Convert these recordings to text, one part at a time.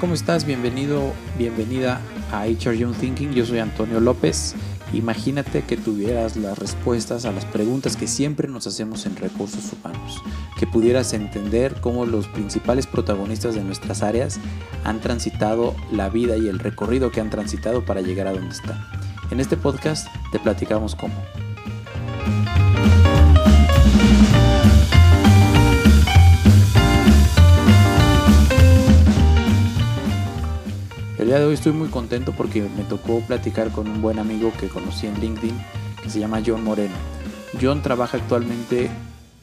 ¿cómo estás? Bienvenido, bienvenida a HR Young Thinking. Yo soy Antonio López. Imagínate que tuvieras las respuestas a las preguntas que siempre nos hacemos en recursos humanos, que pudieras entender cómo los principales protagonistas de nuestras áreas han transitado la vida y el recorrido que han transitado para llegar a donde están. En este podcast te platicamos cómo. Día de hoy estoy muy contento porque me tocó platicar con un buen amigo que conocí en LinkedIn que se llama John Moreno. John trabaja actualmente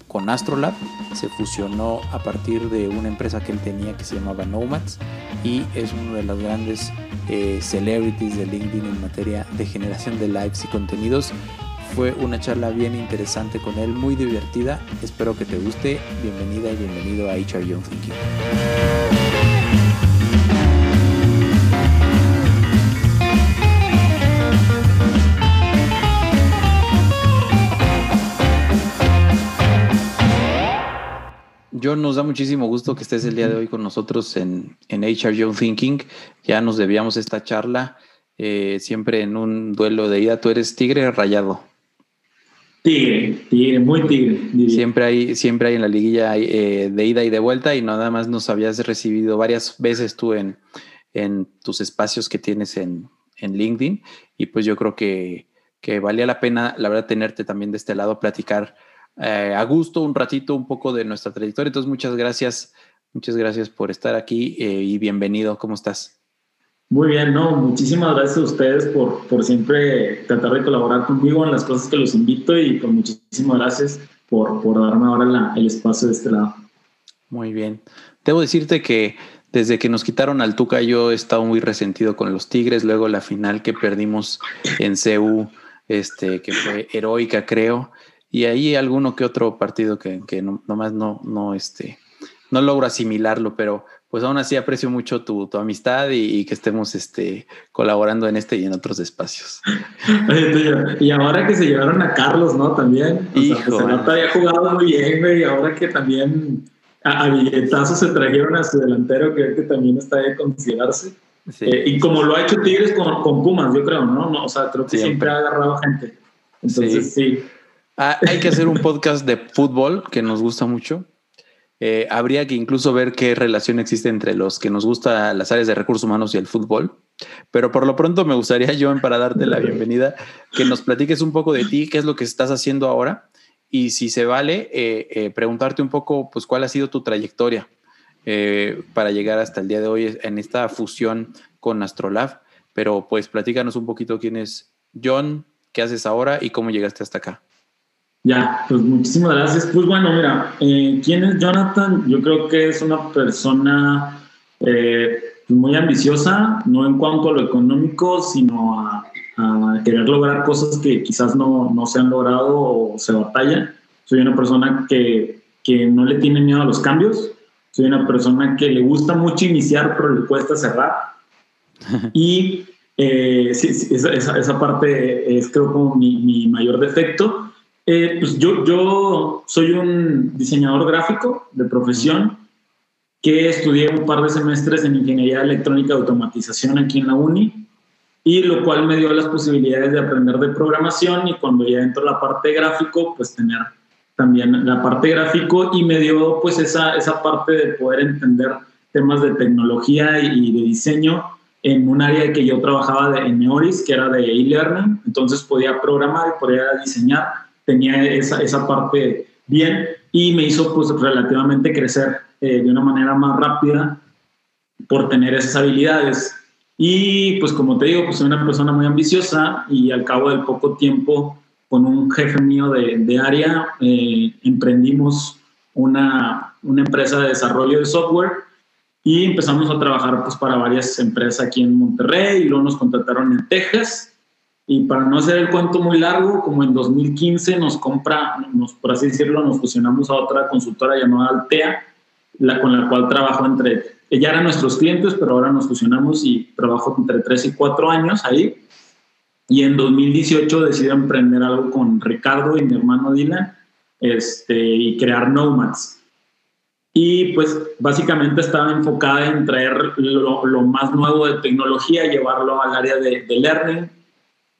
con Astrolab, se fusionó a partir de una empresa que él tenía que se llamaba Nomads y es uno de los grandes eh, celebrities de LinkedIn en materia de generación de likes y contenidos. Fue una charla bien interesante con él, muy divertida. Espero que te guste. Bienvenida y bienvenido a HR Young Thinking. John, nos da muchísimo gusto que estés el día de hoy con nosotros en, en HR Young Thinking. Ya nos debíamos esta charla, eh, siempre en un duelo de ida. ¿Tú eres tigre o rayado? Tigre, tigre, muy tigre. Siempre hay, siempre hay en la liguilla eh, de ida y de vuelta y nada más nos habías recibido varias veces tú en, en tus espacios que tienes en, en LinkedIn y pues yo creo que, que valía la pena, la verdad, tenerte también de este lado, platicar eh, a gusto un ratito un poco de nuestra trayectoria. Entonces, muchas gracias, muchas gracias por estar aquí eh, y bienvenido. ¿Cómo estás? Muy bien, no, muchísimas gracias a ustedes por, por siempre tratar de colaborar conmigo en las cosas que los invito y pues muchísimas gracias por, por darme ahora el espacio de este lado. Muy bien. Debo decirte que desde que nos quitaron al Tuca yo he estado muy resentido con los Tigres, luego la final que perdimos en CEU, este, que fue heroica creo, y ahí alguno que otro partido que, que no, nomás no, no, este, no logro asimilarlo, pero pues aún así aprecio mucho tu, tu amistad y, que estemos este, colaborando en este y en otros espacios. y ahora que se llevaron a Carlos, ¿no? También. O Hijo, sea, pues, había jugado muy bien, güey, y ahora que también a, a se trajeron a su delantero, creo que también está de considerarse. Eh, y como lo ha hecho Tigres con, con Pumas, yo creo, ¿no? ¿no? O sea, creo que siempre, ha agarrado gente. Entonces, sí. Ah, hay que hacer un podcast de fútbol que nos gusta mucho. Eh, habría que incluso ver qué relación existe entre los que nos gusta las áreas de recursos humanos y el fútbol. Pero por lo pronto me gustaría, John, para darte la bienvenida, que nos platiques un poco de ti, qué es lo que estás haciendo ahora y si se vale, eh, eh, preguntarte un poco, pues, cuál ha sido tu trayectoria para llegar hasta el día de hoy en esta fusión con Astrolab. Pero pues platícanos un poquito quién es John, qué haces ahora y cómo llegaste hasta acá. Ya, pues muchísimas gracias. Pues bueno, mira, eh, ¿quién es Jonathan? Yo creo que es una persona eh, muy ambiciosa, no en cuanto a lo económico, sino a, querer lograr cosas que quizás no, no, se han logrado o se batallan. Soy una persona que, que no le tiene miedo a los cambios. Soy una persona que le gusta mucho iniciar, pero le cuesta cerrar. y eh, sí, esa, esa, parte es creo como mi, mi mayor defecto eh, pues yo, yo soy un diseñador gráfico de profesión que estudié un par de semestres en ingeniería electrónica y automatización aquí en la uni y lo cual me dio las posibilidades de aprender de programación y cuando ya entro la parte gráfico pues tener también la parte gráfico y me dio pues esa, esa parte de poder entender temas de tecnología y de diseño en un área que yo trabajaba de, en Neoris, que era de e-learning, entonces podía programar y podía diseñar tenía esa, esa parte bien y me hizo pues relativamente crecer eh, de una manera más rápida por tener esas habilidades. Y pues como te digo, pues soy una persona muy ambiciosa y al cabo del poco tiempo con un jefe mío de, de área eh, emprendimos una, una, empresa de desarrollo de software y empezamos a trabajar pues para varias empresas aquí en Monterrey y luego nos contrataron en Texas y para no hacer el cuento muy largo, como en 2015 nos compra, nos, por así decirlo, nos fusionamos a otra consultora llamada Altea, la, con la cual trabajo entre, ella eran nuestros clientes, pero ahora nos fusionamos y trabajo entre 3 y 4 años ahí. Y en 2018 decidí emprender algo con Ricardo y mi hermano Dylan este, y crear Nomads. y pues básicamente estaba enfocada en traer lo, más nuevo de tecnología, llevarlo al área de, learning,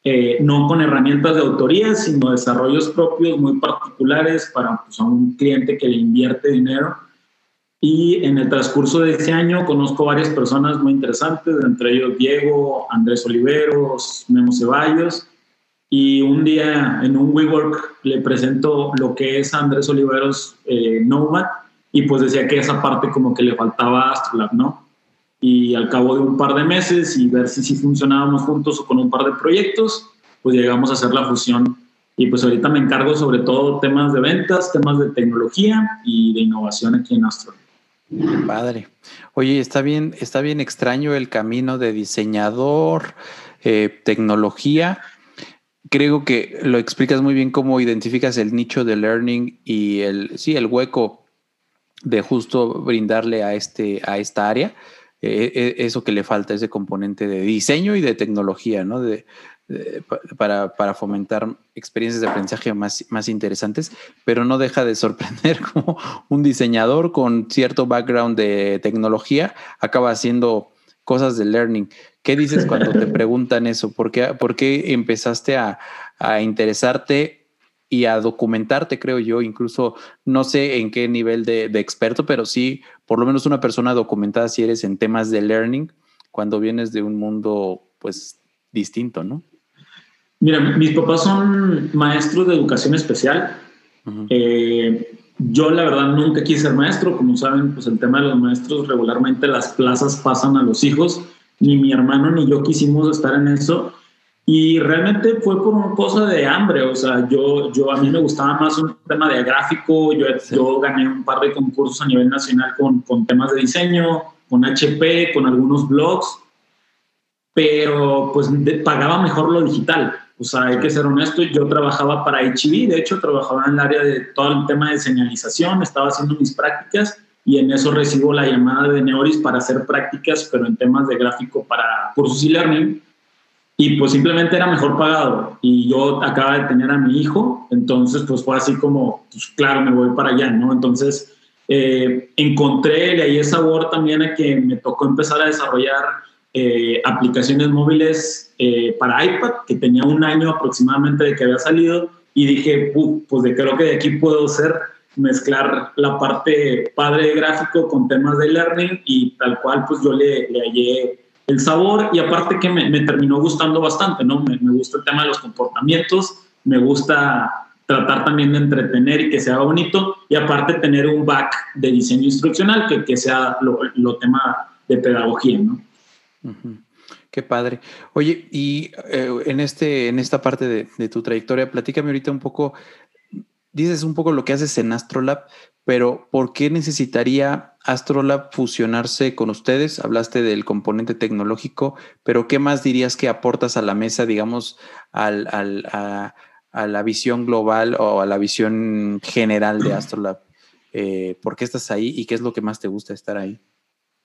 eh, no con herramientas de autoría, sino desarrollos propios muy particulares para pues, un cliente que le invierte dinero. Y en el transcurso de ese año conozco varias personas muy interesantes, entre ellos Diego, Andrés Oliveros, Memo Ceballos. Y un día en un WeWork le presento lo que es Andrés Oliveros eh, Nomad y pues decía que esa parte como que le faltaba a Astrolab, ¿no? Y al cabo de un par de meses y ver si, funcionábamos juntos o con un par de proyectos, pues llegamos a hacer la fusión. Y pues ahorita me encargo sobre todo temas de ventas, temas de tecnología y de innovación aquí en Astrolab. Padre. Oye, está bien, está bien extraño el camino de diseñador, eh, tecnología. Creo que lo explicas muy bien cómo identificas el nicho de learning y el, sí, el hueco de justo brindarle a, este, a esta área eh, eso que le falta, ese componente de diseño y de tecnología, ¿no? De, para, para, fomentar experiencias de aprendizaje más, más interesantes, pero no deja de sorprender como un diseñador con cierto background de tecnología acaba haciendo cosas de learning. ¿Qué dices cuando te preguntan eso? ¿Por qué, por qué empezaste a, a interesarte y a documentarte, creo yo, incluso no sé en qué nivel de, de, experto, pero sí, por lo menos una persona documentada si eres en temas de learning, cuando vienes de un mundo, pues, distinto, ¿no? Mira, mis papás son maestros de educación especial. eh, yo la verdad nunca quise ser maestro, como saben, pues el tema de los maestros regularmente las plazas pasan a los hijos. Ni mi hermano ni yo quisimos estar en eso. Y realmente fue por una cosa de hambre, o sea, yo, yo a mí me gustaba más un tema de gráfico, yo, yo gané un par de concursos a nivel nacional con, con temas de diseño, con HP, con algunos blogs, pero pues pagaba mejor lo digital. O sea, hay que ser honesto, yo trabajaba para HIV, de hecho trabajaba en el área de todo el tema de señalización, estaba haciendo mis prácticas y en eso recibo la llamada de Neoris para hacer prácticas, pero en temas de gráfico para cursos y learning. Y pues simplemente era mejor pagado. Y yo acaba de tener a mi hijo, entonces pues fue así como, pues claro, me voy para allá, ¿no? Entonces eh, encontré, le ahí sabor también a que me tocó empezar a desarrollar eh, aplicaciones móviles eh, para iPad, que tenía un año aproximadamente de que había salido, y dije, pues de creo que de aquí puedo ser mezclar la parte padre de gráfico con temas de learning y tal cual pues yo le, le hallé el sabor y aparte que me, terminó gustando bastante, ¿no? Me, gusta el tema de los comportamientos, me gusta tratar también de entretener y que sea bonito y aparte tener un back de diseño instruccional que, que sea lo, lo tema de pedagogía, ¿no? Qué padre. Oye, y eh, en, este, en esta parte de, de, tu trayectoria, platícame ahorita un poco, dices un poco lo que haces en Astrolab, pero ¿por qué necesitaría Astrolab fusionarse con ustedes? Hablaste del componente tecnológico, pero ¿qué más dirías que aportas a la mesa, digamos, a, la visión global o a la visión general de Astrolab? Eh, ¿Por qué estás ahí y qué es lo que más te gusta estar ahí?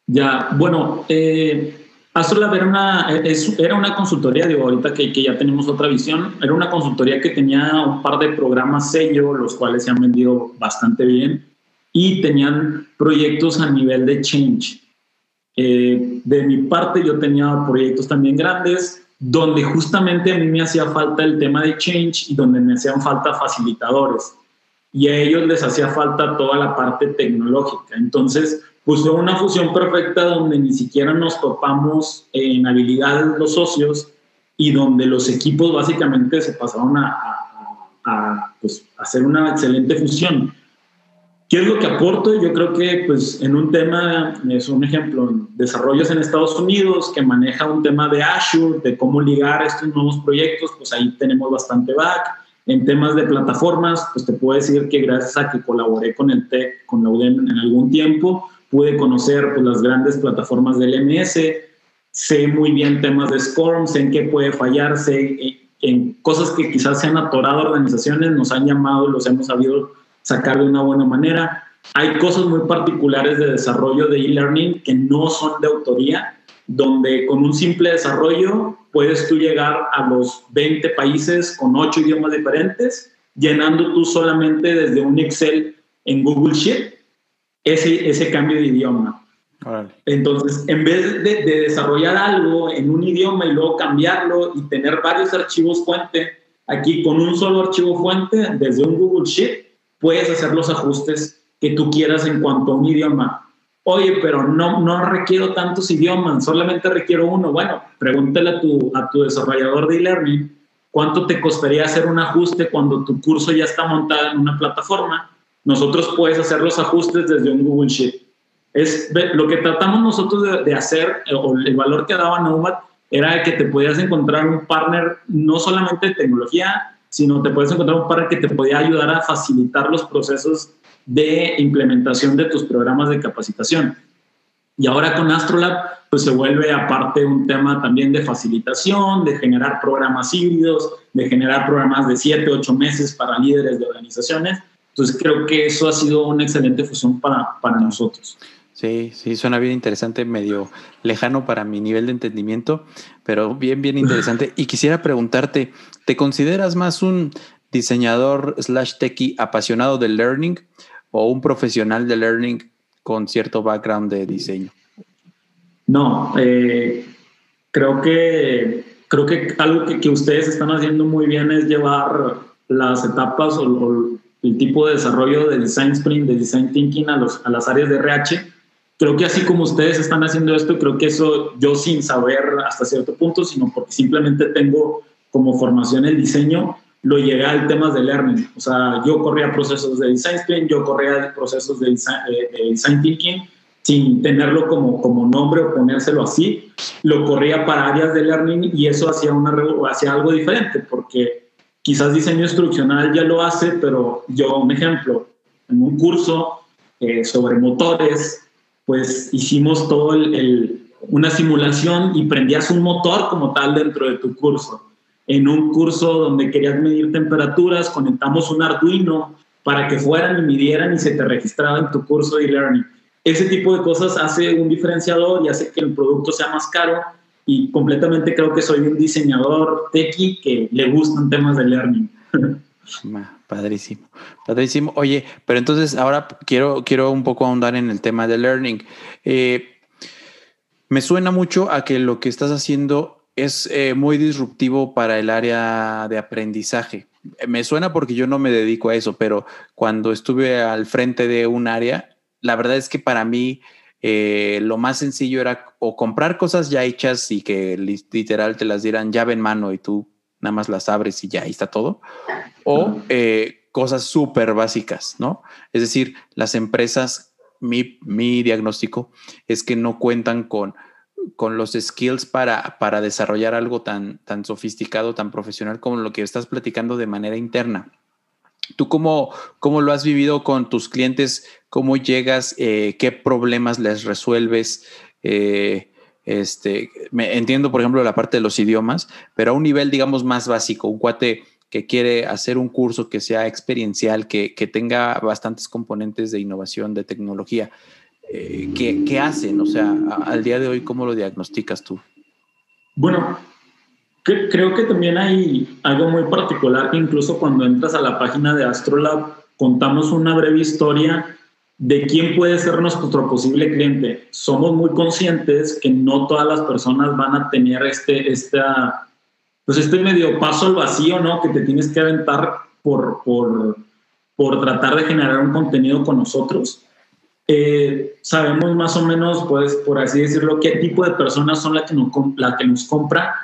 Ya, bueno, eh, Astrolab era una, es, era una consultoría, digo, ahorita que, que, ya tenemos otra visión, era una consultoría que tenía un par de programas sello, los cuales se han vendido bastante bien, y tenían proyectos a nivel de change. Eh, de mi parte, yo tenía proyectos también grandes, donde justamente a mí me hacía falta el tema de change y donde me hacían falta facilitadores. Y a ellos les hacía falta toda la parte tecnológica. Entonces, fue una fusión perfecta donde ni siquiera nos topamos en habilidades los socios y donde los equipos básicamente se pasaron a, a, a pues, hacer una excelente fusión. ¿Qué es lo que aporto? Yo creo que pues en un tema, es un ejemplo, desarrollos en Estados Unidos que maneja un tema de Azure, de cómo ligar estos nuevos proyectos, pues ahí tenemos bastante back. En temas de plataformas, pues te puedo decir que gracias a que colaboré con el TEC, con la UDEM en algún tiempo, pude conocer pues, las grandes plataformas del MS, sé muy bien temas de SCORM, sé en qué puede fallar, sé en cosas que quizás se han atorado organizaciones, nos han llamado, los hemos sabido sacar de una buena manera. Hay cosas muy particulares de desarrollo de e-learning que no son de autoría, donde con un simple desarrollo puedes tú llegar a los 20 países con 8 idiomas diferentes, llenando tú solamente desde un Excel en Google Sheet ese, ese cambio de idioma. Entonces, en vez de, de, desarrollar algo en un idioma y luego cambiarlo y tener varios archivos fuente, aquí con un solo archivo fuente, desde un Google Sheet, puedes hacer los ajustes que tú quieras en cuanto a un idioma. Oye, pero no, no requiero tantos idiomas, solamente requiero uno. Bueno, pregúntale a tu, a tu desarrollador de e-learning cuánto te costaría hacer un ajuste cuando tu curso ya está montado en una plataforma. Nosotros puedes hacer los ajustes desde un Google Sheet. Es lo que tratamos nosotros de, hacer, eh, o el valor que daba Nomad, era que te podías encontrar un partner no solamente de tecnología, sino te puedes encontrar un partner que te podía ayudar a facilitar los procesos de implementación de tus programas de capacitación. Y ahora con Astrolab, pues se vuelve aparte un tema también de facilitación, de generar programas híbridos, de generar programas de 7, 8 meses para líderes de organizaciones. Entonces creo que eso ha sido una excelente fusión para, para nosotros. Sí, sí, suena bien interesante, medio lejano para mi nivel de entendimiento, pero bien, bien interesante. Y quisiera preguntarte, ¿te consideras más un diseñador slash techie apasionado del learning o un profesional de learning con cierto background de diseño? No, eh, creo que creo que algo que, ustedes están haciendo muy bien es llevar las etapas o, el tipo de desarrollo de design sprint, de design thinking a, los, a las áreas de RH creo que así como ustedes están haciendo esto, creo que eso yo sin saber hasta cierto punto, sino porque simplemente tengo como formación el diseño, lo llegué al temas de learning. O sea, yo corría procesos de design sprint, yo corría procesos de design, thinking sin tenerlo como, como nombre o ponérselo así, lo corría para áreas de learning y eso hacía algo diferente, porque quizás diseño instruccional ya lo hace, pero yo, un ejemplo, en un curso eh, sobre motores, pues hicimos todo una simulación y prendías un motor como tal dentro de tu curso. En un curso donde querías medir temperaturas, conectamos un Arduino para que fueran y midieran y se te registraba en tu curso de e-learning. Ese tipo de cosas hace un diferenciador y hace que el producto sea más caro y completamente creo que soy un diseñador techie que le gustan temas de learning. Padrísimo, padrísimo. Oye, pero entonces ahora quiero, quiero un poco ahondar en el tema de learning. Eh, me suena mucho a que lo que estás haciendo es eh, muy disruptivo para el área de aprendizaje. Me suena porque yo no me dedico a eso, pero cuando estuve al frente de un área, la verdad es que para mí eh, lo más sencillo era o comprar cosas ya hechas y que literal te las dieran llave en mano y tú nada más las abres y ya ahí está todo, o eh, cosas súper básicas, ¿no? Es decir, las empresas, mi, mi, diagnóstico es que no cuentan con, con los skills para, para desarrollar algo tan, tan sofisticado, tan profesional como lo que estás platicando de manera interna. ¿Tú cómo, cómo lo has vivido con tus clientes? ¿Cómo llegas? Eh, ¿Qué problemas les resuelves? Eh, este, me entiendo, por ejemplo, la parte de los idiomas, pero a un nivel, digamos, más básico, un cuate que quiere hacer un curso que sea experiencial, que, que tenga bastantes componentes de innovación, de tecnología. Eh, ¿qué, ¿qué, hacen? O sea, al día de hoy, ¿cómo lo diagnosticas tú? Bueno, creo que también hay algo muy particular que incluso cuando entras a la página de Astrolab contamos una breve historia de quién puede ser nuestro posible cliente. Somos muy conscientes que no todas las personas van a tener este, esta, pues este medio paso al vacío, ¿no? Que te tienes que aventar por, por, por tratar de generar un contenido con nosotros. Eh, sabemos más o menos, pues, por así decirlo, qué tipo de personas son las que nos, la que nos compra,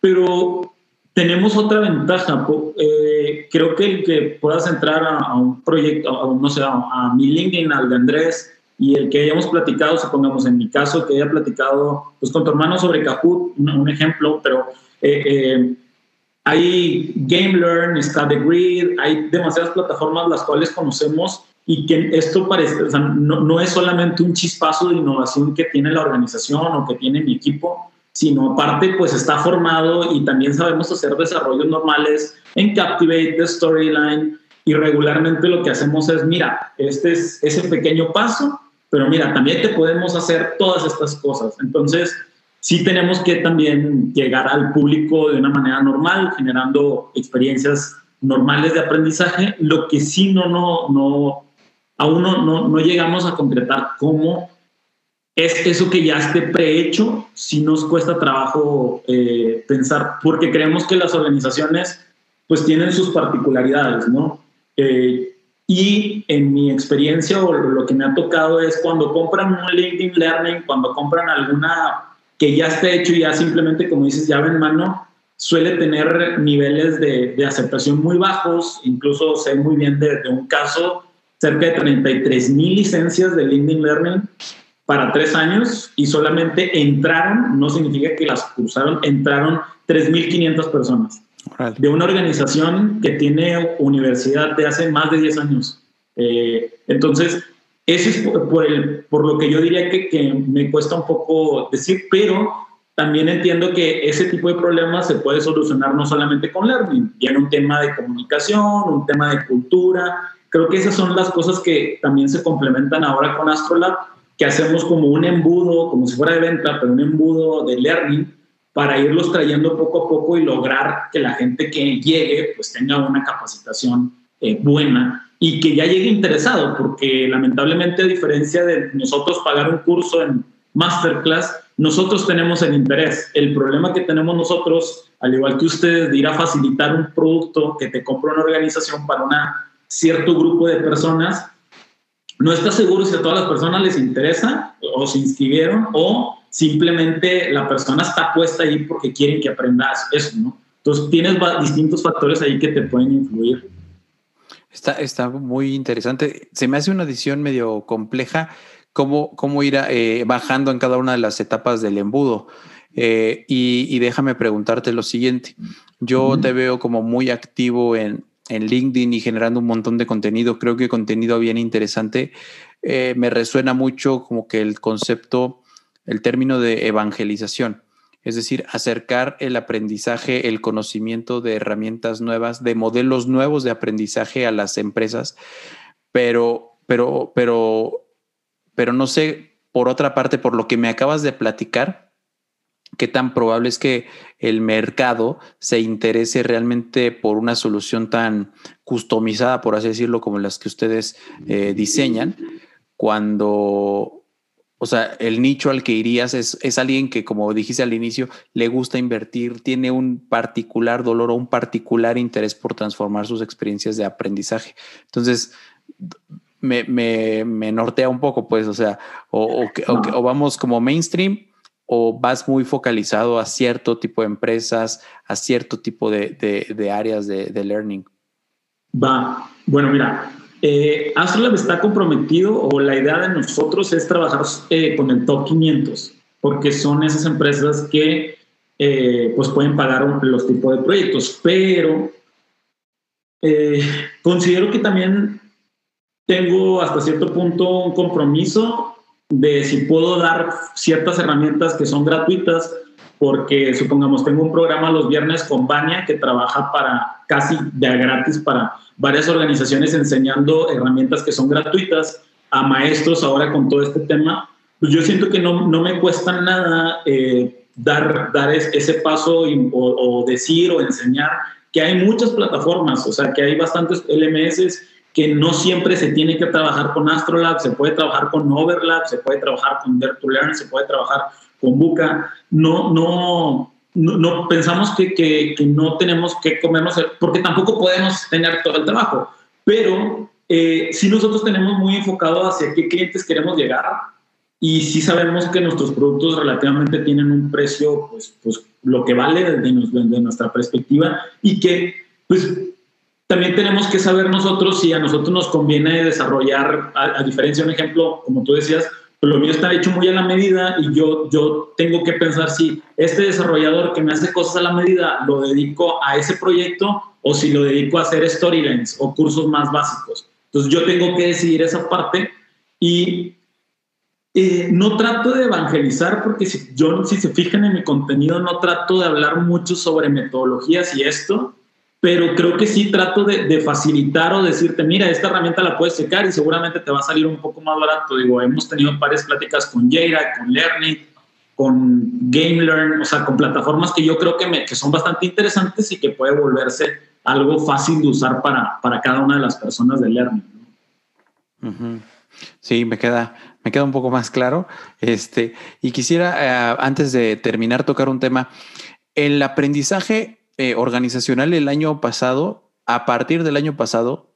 pero tenemos otra ventaja. Eh, creo que el que puedas entrar a, un proyecto, a, no sé, a, mi LinkedIn, al de Andrés, y el que hayamos platicado, supongamos en mi caso, que haya platicado pues, con tu hermano sobre Kahoot, un, ejemplo, pero eh, eh, hay GameLearn, está The Grid, hay demasiadas plataformas las cuales conocemos y que esto parece, o sea, no, no es solamente un chispazo de innovación que tiene la organización o que tiene mi equipo, sino aparte pues está formado y también sabemos hacer desarrollos normales en Captivate, the Storyline y regularmente lo que hacemos es, mira, este es ese pequeño paso, pero mira, también te podemos hacer todas estas cosas. Entonces, sí tenemos que también llegar al público de una manera normal, generando experiencias normales de aprendizaje. Lo que sí no, no, no aún no, no, no llegamos a concretar cómo es eso que ya esté prehecho, si nos cuesta trabajo eh, pensar, porque creemos que las organizaciones pues tienen sus particularidades, ¿no? Eh, y en mi experiencia o lo que me ha tocado es cuando compran un LinkedIn Learning, cuando compran alguna que ya esté hecho y ya simplemente, como dices, llave en mano, suele tener niveles de, aceptación muy bajos. Incluso sé muy bien de, de un caso, cerca de 33 mil licencias de LinkedIn Learning para tres años y solamente entraron, no significa que las cursaron, entraron 3.500 personas de una organización que tiene universidad de hace más de 10 años. Eh, entonces, eso es por, el, por, lo que yo diría que, que, me cuesta un poco decir, pero también entiendo que ese tipo de problemas se puede solucionar no solamente con Learning, en un tema de comunicación, un tema de cultura. Creo que esas son las cosas que también se complementan ahora con Astrolab, que hacemos como un embudo, como si fuera de venta, pero un embudo de Learning para irlos trayendo poco a poco y lograr que la gente que llegue pues tenga una capacitación eh, buena y que ya llegue interesado, porque lamentablemente a diferencia de nosotros pagar un curso en masterclass, nosotros tenemos el interés. El problema que tenemos nosotros, al igual que ustedes, de ir a facilitar un producto que te compra una organización para un cierto grupo de personas, no está seguro si a todas las personas les interesa o se inscribieron o simplemente la persona está puesta ahí porque quieren que aprendas eso, ¿no? Entonces tienes distintos factores ahí que te pueden influir. Está, está muy interesante. Se me hace una edición medio compleja cómo, cómo ir eh, bajando en cada una de las etapas del embudo. Eh, y, déjame preguntarte lo siguiente. Yo te veo como muy activo en, en, LinkedIn y generando un montón de contenido. Creo que contenido bien interesante. Eh, me resuena mucho como que el concepto el término de evangelización, es decir, acercar el aprendizaje, el conocimiento de herramientas nuevas, de modelos nuevos de aprendizaje a las empresas, pero, pero, pero, pero no sé, por otra parte, por lo que me acabas de platicar, qué tan probable es que el mercado se interese realmente por una solución tan customizada, por así decirlo, como las que ustedes eh, diseñan, cuando o sea, el nicho al que irías es, es, alguien que, como dijiste al inicio, le gusta invertir, tiene un particular dolor o un particular interés por transformar sus experiencias de aprendizaje. Entonces, me, me, me nortea un poco, pues, o sea, o, o, vamos como mainstream o vas muy focalizado a cierto tipo de empresas, a cierto tipo de, de, de áreas de, learning. Va, bueno, mira, eh, Astrolab está comprometido o la idea de nosotros es trabajar eh, con el top 500 porque son esas empresas que eh, pues pueden pagar los tipos de proyectos, pero eh, considero que también tengo hasta cierto punto un compromiso de si puedo dar ciertas herramientas que son gratuitas, porque supongamos tengo un programa los viernes con Bania que trabaja para casi de gratis para varias organizaciones enseñando herramientas que son gratuitas a maestros ahora con todo este tema, pues yo siento que no, no me cuesta nada eh, dar, dar ese paso o, decir o enseñar que hay muchas plataformas, o sea, que hay bastantes LMS que no siempre se tiene que trabajar con Astrolab, se puede trabajar con Overlap, se puede trabajar con Dare2Learn, se puede trabajar con Buca. No, no, no, pensamos que, que, no tenemos que comernos, porque tampoco podemos tener todo el trabajo, pero eh, sí nosotros tenemos muy enfocado hacia qué clientes queremos llegar y sí sabemos que nuestros productos relativamente tienen un precio, pues, pues lo que vale desde, nuestra perspectiva y que pues también tenemos que saber nosotros si a nosotros nos conviene desarrollar, a, a diferencia de un ejemplo, como tú decías, lo mío está hecho muy a la medida y yo, yo tengo que pensar si este desarrollador que me hace cosas a la medida lo dedico a ese proyecto o si lo dedico a hacer storylines o cursos más básicos. Entonces yo tengo que decidir esa parte y eh, no trato de evangelizar porque si, yo, si se fijan en mi contenido, no trato de hablar mucho sobre metodologías y esto, pero creo que sí trato de, facilitar o decirte, mira, esta herramienta la puedes checar y seguramente te va a salir un poco más barato. Digo, hemos tenido varias pláticas con Jira, con Learning, con GameLearn, o sea, con plataformas que yo creo que, que son bastante interesantes y que puede volverse algo fácil de usar para, para cada una de las personas de Learning. Sí, me queda, me queda un poco más claro. Este, y quisiera, eh, antes de terminar, tocar un tema. El aprendizaje eh, organizacional el año pasado, a partir del año pasado,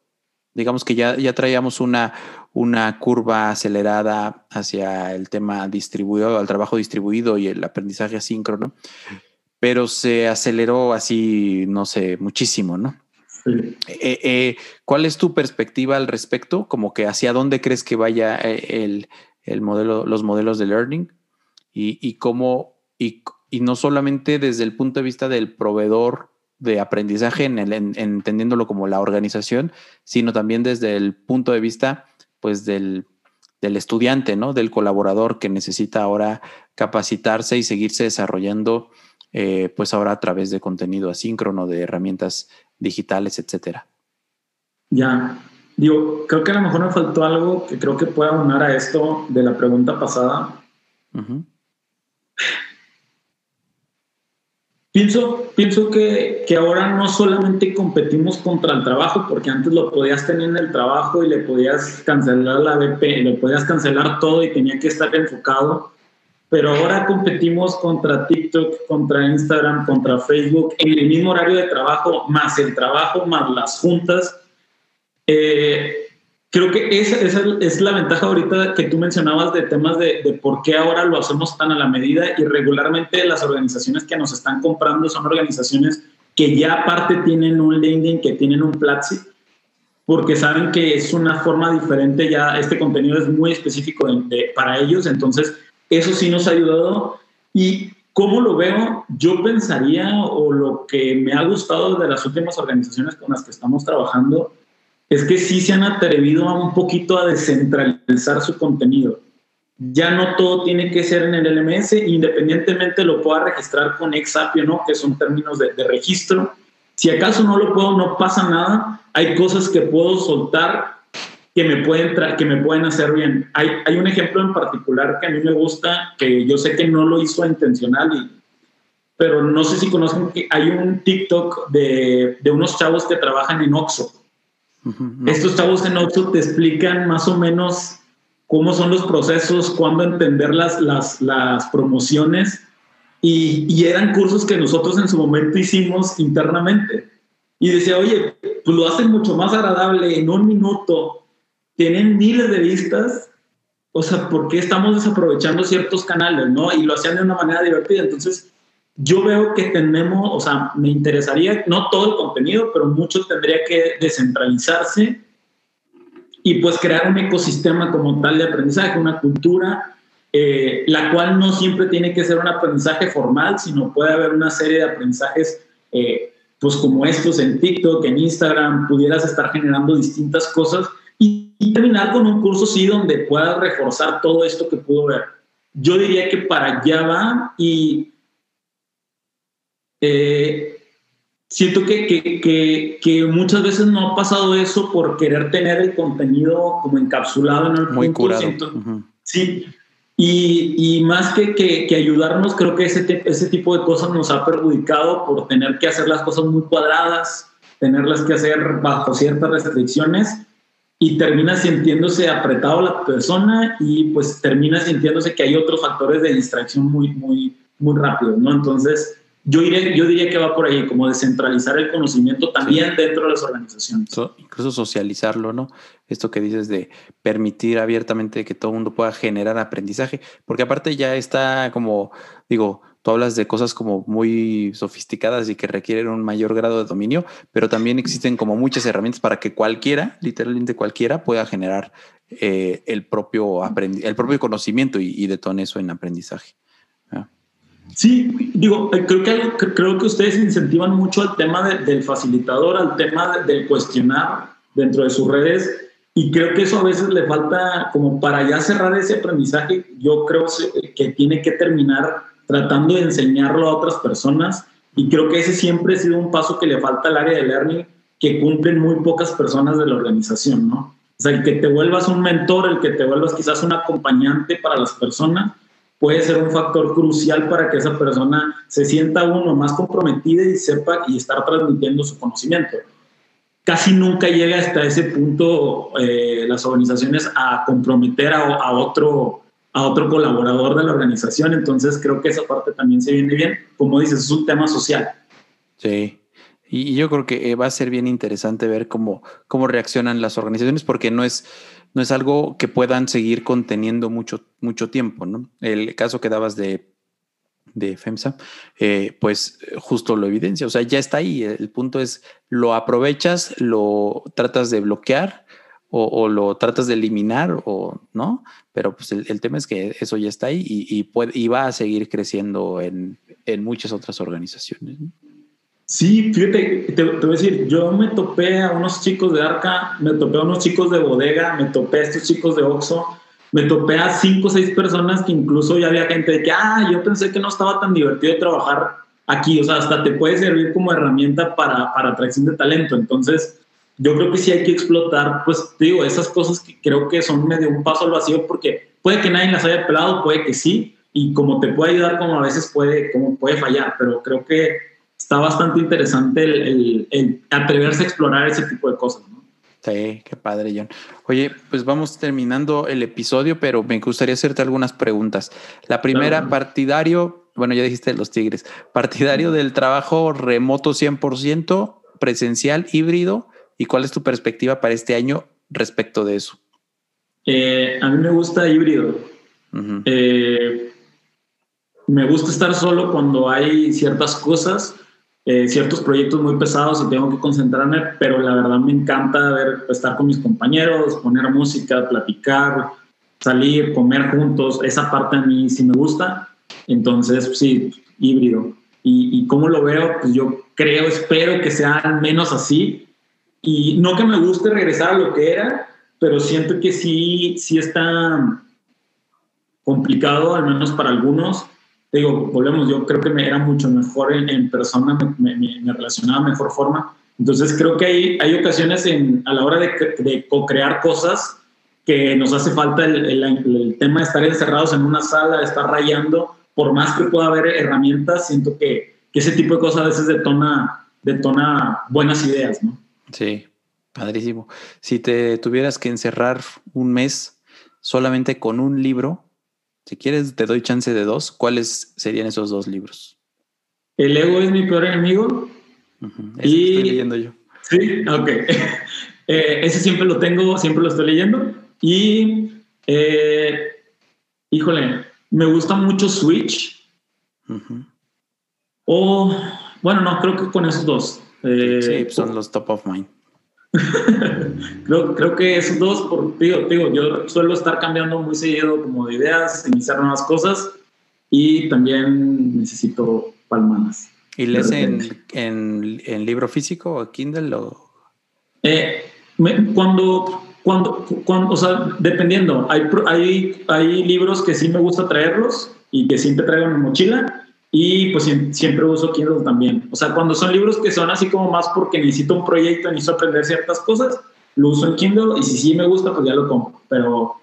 digamos que ya, ya traíamos una, una curva acelerada hacia el tema distribuido, al trabajo distribuido y el aprendizaje asíncrono, pero se aceleró así, no sé, muchísimo, ¿no? Eh, eh, ¿Cuál es tu perspectiva al respecto? Como que hacia dónde crees que vaya eh, el, modelo, los modelos de learning y, cómo, y, no solamente desde el punto de vista del proveedor de aprendizaje, en el, entendiéndolo como la organización, sino también desde el punto de vista pues del, del estudiante, ¿no? Del colaborador que necesita ahora capacitarse y seguirse desarrollando, pues ahora a través de contenido asíncrono, de herramientas digitales, etcétera. Ya, digo, creo que a lo mejor me faltó algo que creo que pueda unar a esto de la pregunta pasada. Pienso, pienso que, que, ahora no solamente competimos contra el trabajo, porque antes lo podías tener en el trabajo y le podías cancelar la BP, le podías cancelar todo y tenía que estar enfocado pero ahora competimos contra TikTok, contra Instagram, contra Facebook, en el mismo horario de trabajo, más el trabajo, más las juntas. Eh, creo que esa, es la ventaja ahorita que tú mencionabas de temas de, de, por qué ahora lo hacemos tan a la medida y regularmente las organizaciones que nos están comprando son organizaciones que ya aparte tienen un LinkedIn, que tienen un Platzi, porque saben que es una forma diferente, ya este contenido es muy específico para ellos, entonces eso sí nos ha ayudado. Y cómo lo veo, yo pensaría, o lo que me ha gustado de las últimas organizaciones con las que estamos trabajando, es que sí se han atrevido a un poquito a descentralizar su contenido. Ya no todo tiene que ser en el LMS, independientemente lo pueda registrar con Exapio, ¿no? que son términos de, registro. Si acaso no lo puedo, no pasa nada. Hay cosas que puedo soltar que me pueden, que me pueden hacer bien. Hay, un ejemplo en particular que a mí me gusta, que yo sé que no lo hizo intencional, pero no sé si conocen que hay un TikTok de, de unos chavos que trabajan en Oxxo. Estos chavos en Oxxo te explican más o menos cómo son los procesos, cuándo entender las, las, promociones y, y, eran cursos que nosotros en su momento hicimos internamente. Y decía, oye, pues lo hacen mucho más agradable en un minuto tienen miles de vistas, o sea, ¿por qué estamos desaprovechando ciertos canales, no? Y lo hacían de una manera divertida. Entonces, yo veo que tenemos, o sea, me interesaría, no todo el contenido, pero mucho tendría que descentralizarse y pues crear un ecosistema como tal de aprendizaje, una cultura, eh, la cual no siempre tiene que ser un aprendizaje formal, sino puede haber una serie de aprendizajes, eh, pues como estos en TikTok, en Instagram, pudieras estar generando distintas cosas y, terminar con un curso sí donde pueda reforzar todo esto que pudo ver. Yo diría que para allá va y eh, siento que, que, que, muchas veces no ha pasado eso por querer tener el contenido como encapsulado en el Muy curado. Sí, y, y, más que, que, ayudarnos, creo que ese, ese tipo de cosas nos ha perjudicado por tener que hacer las cosas muy cuadradas, tenerlas que hacer bajo ciertas restricciones y termina sintiéndose apretado la persona y pues termina sintiéndose que hay otros factores de distracción muy, muy, muy rápido, ¿no? Entonces, yo diría, yo diría que va por ahí, como descentralizar el conocimiento también dentro de las organizaciones. incluso socializarlo, ¿no? Esto que dices de permitir abiertamente que todo el mundo pueda generar aprendizaje, porque aparte ya está como, digo, tú hablas de cosas como muy sofisticadas y que requieren un mayor grado de dominio, pero también existen como muchas herramientas para que cualquiera, literalmente cualquiera, pueda generar eh, el, propio el propio conocimiento y, detone eso en aprendizaje. Sí, digo, eh, creo que, creo que ustedes incentivan mucho al tema del facilitador, al tema del cuestionar dentro de sus redes y creo que eso a veces le falta como para ya cerrar ese aprendizaje, yo creo que tiene que terminar tratando de enseñarlo a otras personas y creo que ese siempre ha sido un paso que le falta al área de learning que cumplen muy pocas personas de la organización, ¿no? O sea, el que te vuelvas un mentor, el que te vuelvas quizás un acompañante para las personas, puede ser un factor crucial para que esa persona se sienta uno más comprometida y sepa y estar transmitiendo su conocimiento. casi nunca llega hasta ese punto eh, las organizaciones a comprometer a, otro, a otro colaborador de la organización. Entonces creo que esa parte también se viene bien. Como dices, es un tema social. Sí. Y yo creo que eh, va a ser bien interesante ver cómo, cómo reaccionan las organizaciones, porque no es, no es algo que puedan seguir conteniendo mucho, mucho tiempo, ¿no? El caso que dabas de, de FEMSA, eh, pues justo lo evidencia. O sea, ya está ahí. El punto es, lo aprovechas, lo tratas de bloquear o, lo tratas de eliminar o no, pero pues el, tema es que eso ya está ahí y, puede, y va a seguir creciendo en, en muchas otras organizaciones. Sí, fíjate, te, voy a decir, yo me topé a unos chicos de Arca, me topé a unos chicos de Bodega, me topé a estos chicos de Oxxo, me topé a cinco o seis personas que incluso ya había gente de que, ah, yo pensé que no estaba tan divertido trabajar aquí, o sea, hasta te puede servir como herramienta para, para atracción de talento. Entonces, yo creo que sí hay que explotar, pues digo, esas cosas que creo que son medio un paso al vacío porque puede que nadie las haya pelado, puede que sí, y como te puede ayudar, como a veces puede, como puede fallar, pero creo que está bastante interesante el, atreverse a explorar ese tipo de cosas. ¿no? Sí, qué padre, John. Oye, pues vamos terminando el episodio, pero me gustaría hacerte algunas preguntas. La primera, partidario, bueno, ya dijiste los Tigres, partidario del trabajo remoto 100%, presencial, híbrido, ¿y cuál es tu perspectiva para este año respecto de eso? Eh, a mí me gusta híbrido. Eh, me gusta estar solo cuando hay ciertas cosas eh, ciertos proyectos muy pesados y tengo que concentrarme, pero la verdad me encanta ver, estar con mis compañeros, poner música, platicar, salir, comer juntos. Esa parte a mí sí me gusta. Entonces, sí, híbrido. Y, y cómo lo veo, pues yo creo, espero que sea al menos así. Y no que me guste regresar a lo que era, pero siento que sí, sí está complicado, al menos para algunos, digo, volvemos, yo creo que me era mucho mejor en, persona, me, me, relacionaba de mejor forma. Entonces creo que hay, hay ocasiones en, a la hora de, de co-crear cosas que nos hace falta el, el, tema de estar encerrados en una sala, de estar rayando, por más que pueda haber herramientas, siento que, que ese tipo de cosas a veces detona, detona buenas ideas, ¿no? Sí, padrísimo. Si te tuvieras que encerrar un mes solamente con un libro, si quieres, te doy chance de dos. ¿Cuáles serían esos dos libros? El ego es mi peor enemigo. y... estoy leyendo yo. Sí, ok. Eh, ese siempre lo tengo, siempre lo estoy leyendo. Y, eh, híjole, me gusta mucho Switch. O, bueno, no, creo que con esos dos. sí, son los top of mind. creo, creo que esos dos, por, digo, digo, yo suelo estar cambiando muy seguido como de ideas, iniciar nuevas cosas y también necesito palmanas. ¿Y lees en, en, libro físico o Kindle? O? Eh, cuando, cuando, cuando, o sea, dependiendo, hay, hay, hay libros que sí me gusta traerlos y que siempre traigo en mi mochila y pues siempre uso Kindle también. O sea, cuando son libros que son así como más porque necesito un proyecto, necesito aprender ciertas cosas, lo uso en Kindle y si sí me gusta, pues ya lo compro. Pero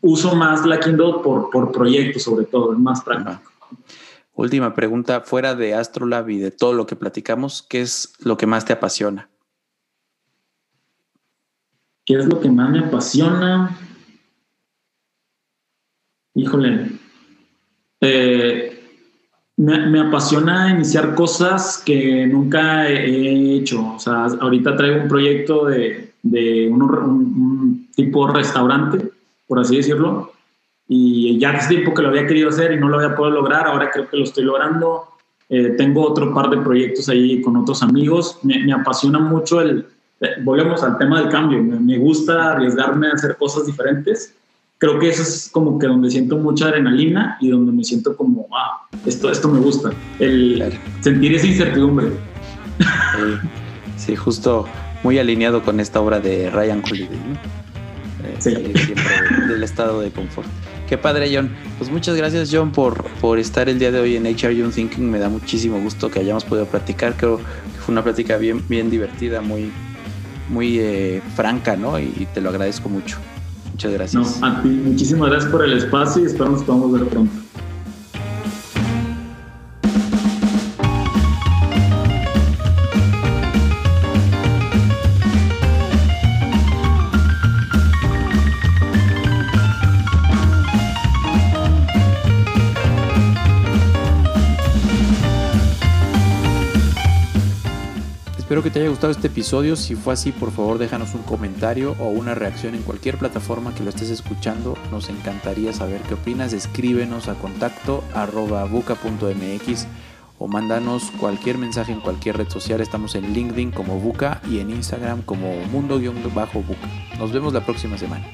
uso más la Kindle por, por proyecto, sobre todo, es más práctico. Última pregunta, fuera de Astrolab y de todo lo que platicamos, ¿qué es lo que más te apasiona? ¿Qué es lo que más me apasiona? Híjole. Eh, me, apasiona iniciar cosas que nunca he hecho. O sea, ahorita traigo un proyecto de, de un, tipo restaurante, por así decirlo, y ya hace tiempo que lo había querido hacer y no lo había podido lograr, ahora creo que lo estoy logrando. Eh, tengo otro par de proyectos ahí con otros amigos. Me, apasiona mucho el, eh, volvemos al tema del cambio, me, me gusta arriesgarme a hacer cosas diferentes creo que eso es como que donde siento mucha adrenalina y donde me siento como, ah, esto, esto me gusta, el sentir esa incertidumbre. Sí, justo muy alineado con esta obra de Ryan Holiday, ¿no? Eh, sí. del estado de confort. Qué padre, John. Pues muchas gracias, John, por, por estar el día de hoy en HR Young Thinking. Me da muchísimo gusto que hayamos podido platicar. Creo que fue una plática bien, bien divertida, muy, muy eh, franca, ¿no? y te lo agradezco mucho. Muchas gracias. No, a ti, muchísimas gracias por el espacio y esperamos que podamos ver pronto. Espero que te haya gustado este episodio. Si fue así, por favor déjanos un comentario o una reacción en cualquier plataforma que lo estés escuchando. Nos encantaría saber qué opinas. Escríbenos a contacto buca.mx o mándanos cualquier mensaje en cualquier red social. Estamos en LinkedIn como Buca y en Instagram como mundo-buca. Nos vemos la próxima semana.